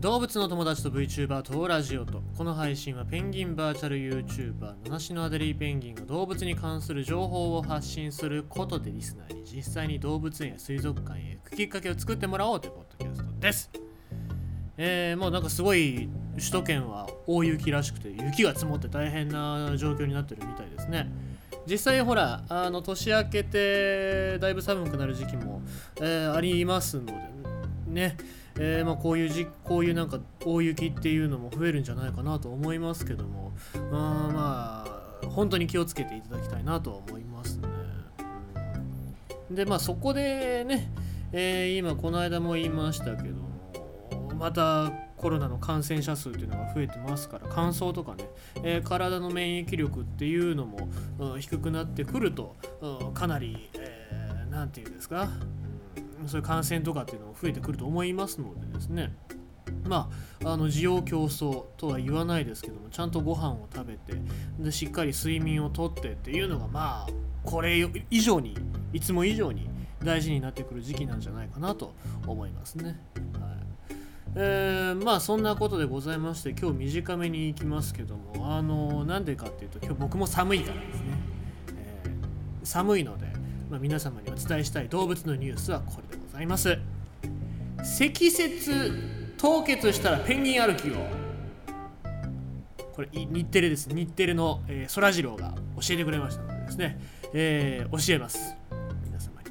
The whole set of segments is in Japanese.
動物の友達と VTuber とラジオとこの配信はペンギンバーチャル YouTuber 七種のアデリーペンギンが動物に関する情報を発信することでリスナーに実際に動物園や水族館へ行くきっかけを作ってもらおうというポッドキャストです。えー、もうなんかすごい首都圏は大雪らしくて雪が積もって大変な状況になってるみたいですね。実際ほらあの年明けてだいぶ寒くなる時期も、えー、ありますのでね。えー、まあ、こういうじこういうなんか大雪っていうのも増えるんじゃないかなと思いますけどもまあまあ本当に気をつけていただきたいなとは思いますね。でまあそこでね、えー、今この間も言いましたけどもまたコロナの感染者数っていうのが増えてますから乾燥とかね、えー、体の免疫力っていうのも、うん、低くなってくると、うん、かなり何、えー、て言うんですかそういう感染とかっていうのも増えてくると思いますのでですね。まあ、あの需要競争とは言わないですけどもちゃんとご飯を食べてでしっかり睡眠をとってっていうのがまあこれ以上にいつも以上に大事になってくる時期なんじゃないかなと思いますね。はい。えー、まあそんなことでございまして今日短めに行きますけどもあのなんでかっていうと今日僕も寒いからですね、えー、寒いのでまあ、皆様にお伝えしたい動物のニュースはこれでございます。積雪凍結したらペンギン歩きを。これ日テレです。日テレの、えー、空次郎が教えてくれましたのでですね、えー、教えます。皆様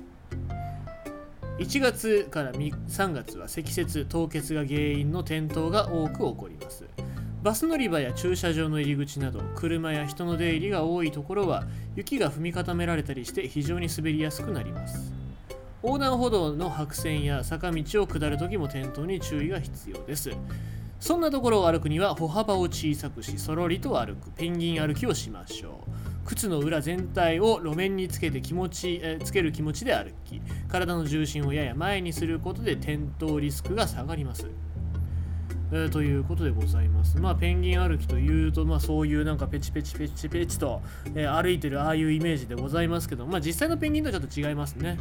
に。1月から3月は積雪凍結が原因の転倒が多く起こります。バス乗り場や駐車場の入り口など車や人の出入りが多いところは雪が踏み固められたりして非常に滑りやすくなります。横断歩道の白線や坂道を下るときも転倒に注意が必要です。そんなところを歩くには歩幅を小さくしそろりと歩くペンギン歩きをしましょう。靴の裏全体を路面につけて気持ちえつける気持ちで歩き体の重心をやや前にすることで転倒リスクが下がります。えー、ということでございます。まあ、ペンギン歩きというと、まあ、そういうなんかペチペチペチペチと、えー、歩いてるああいうイメージでございますけど、まあ、実際のペンギンとはちょっと違いますね。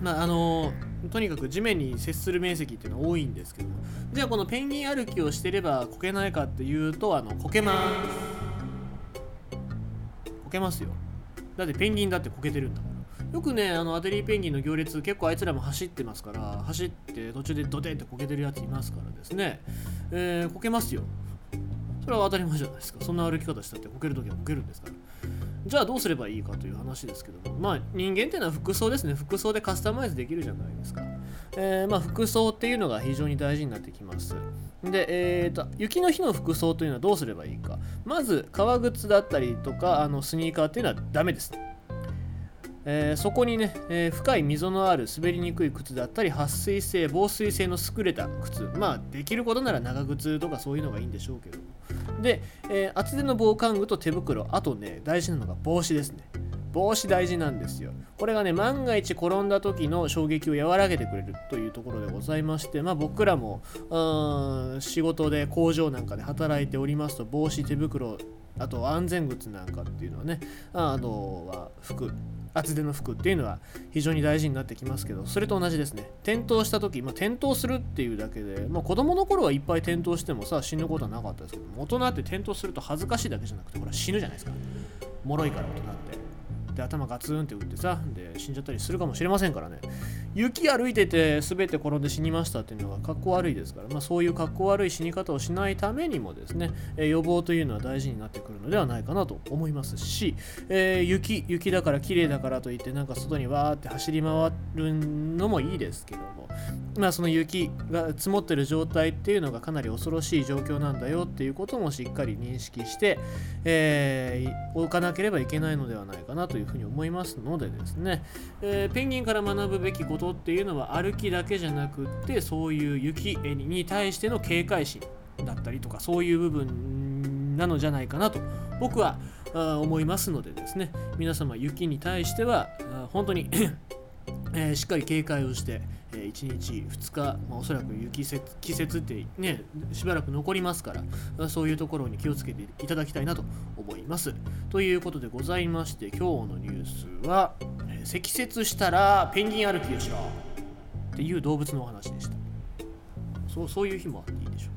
うん。まあ、あのー、とにかく地面に接する面積っていうのは多いんですけども、じゃあこのペンギン歩きをしてればこけないかっていうと、あの、こけます。こけますよ。だってペンギンだってこけてるんだ。よくねあのアデリーペンギンの行列結構あいつらも走ってますから走って途中でドテンってこけてるやついますからですね、えー、こけますよ。それは当たり前じゃないですか。そんな歩き方したってこけるときはこけるんですから。じゃあどうすればいいかという話ですけども。まあ人間っていうのは服装ですね。服装でカスタマイズできるじゃないですか、えー、まあ服装っていうのが非常に大事になってきます。で、えーと、雪の日の服装というのはどうすればいいか。まず革靴だったりとかあのスニーカーっていうのはダメです。えー、そこにね、えー、深い溝のある滑りにくい靴だったり撥水性防水性の優れた靴。まあできることなら長靴とかそういうのがいいんでしょうけど。で、えー、厚手の防寒具と手袋。あとね大事なのが帽子ですね。帽子大事なんですよ。これがね万が一転んだ時の衝撃を和らげてくれるというところでございましてまあ僕らもうん仕事で工場なんかで働いておりますと帽子手袋あと安全靴なんかっていうのはねあのは服厚手の服っていうのは非常に大事になってきますけどそれと同じですね。転倒した時、まあ、転倒するっていうだけで、まあ、子供の頃はいっぱい転倒してもさ死ぬことはなかったですけど大人って転倒すると恥ずかしいだけじゃなくてほら死ぬじゃないですか。脆いから大人って。で頭ガツンって打ってさで死んじゃったりするかもしれませんからね。雪歩いてて全て転んで死にましたっていうのが格好悪いですから、まあ、そういう格好悪い死に方をしないためにもですね、え、予防というのは大事になってくるのではないかなと思いますし、えー、雪雪だから綺麗だからといってなんか外にわーって走り回るのもいいですけどもまあその雪が積もってる状態っていうのがかなり恐ろしい状況なんだよっていうこともしっかり認識して、えー、置かなければいけないのではないかなというふうに思いますのでですね、えー、ペンギンから学ぶべきことっていうのは歩きだけじゃなくってそういう雪に対しての警戒心だったりとかそういう部分なのじゃないかなと僕は思いますのでですね。皆様雪に対しては本当にえー、しっかり警戒をして、えー、1日2日、まあ、おそらく雪節季節ってねしばらく残りますからそういうところに気をつけていただきたいなと思います。ということでございまして今日のニュースは、えー、積雪したらペンギン歩きをしろっていう動物のお話でした。そうそういう日もあっていいでしょ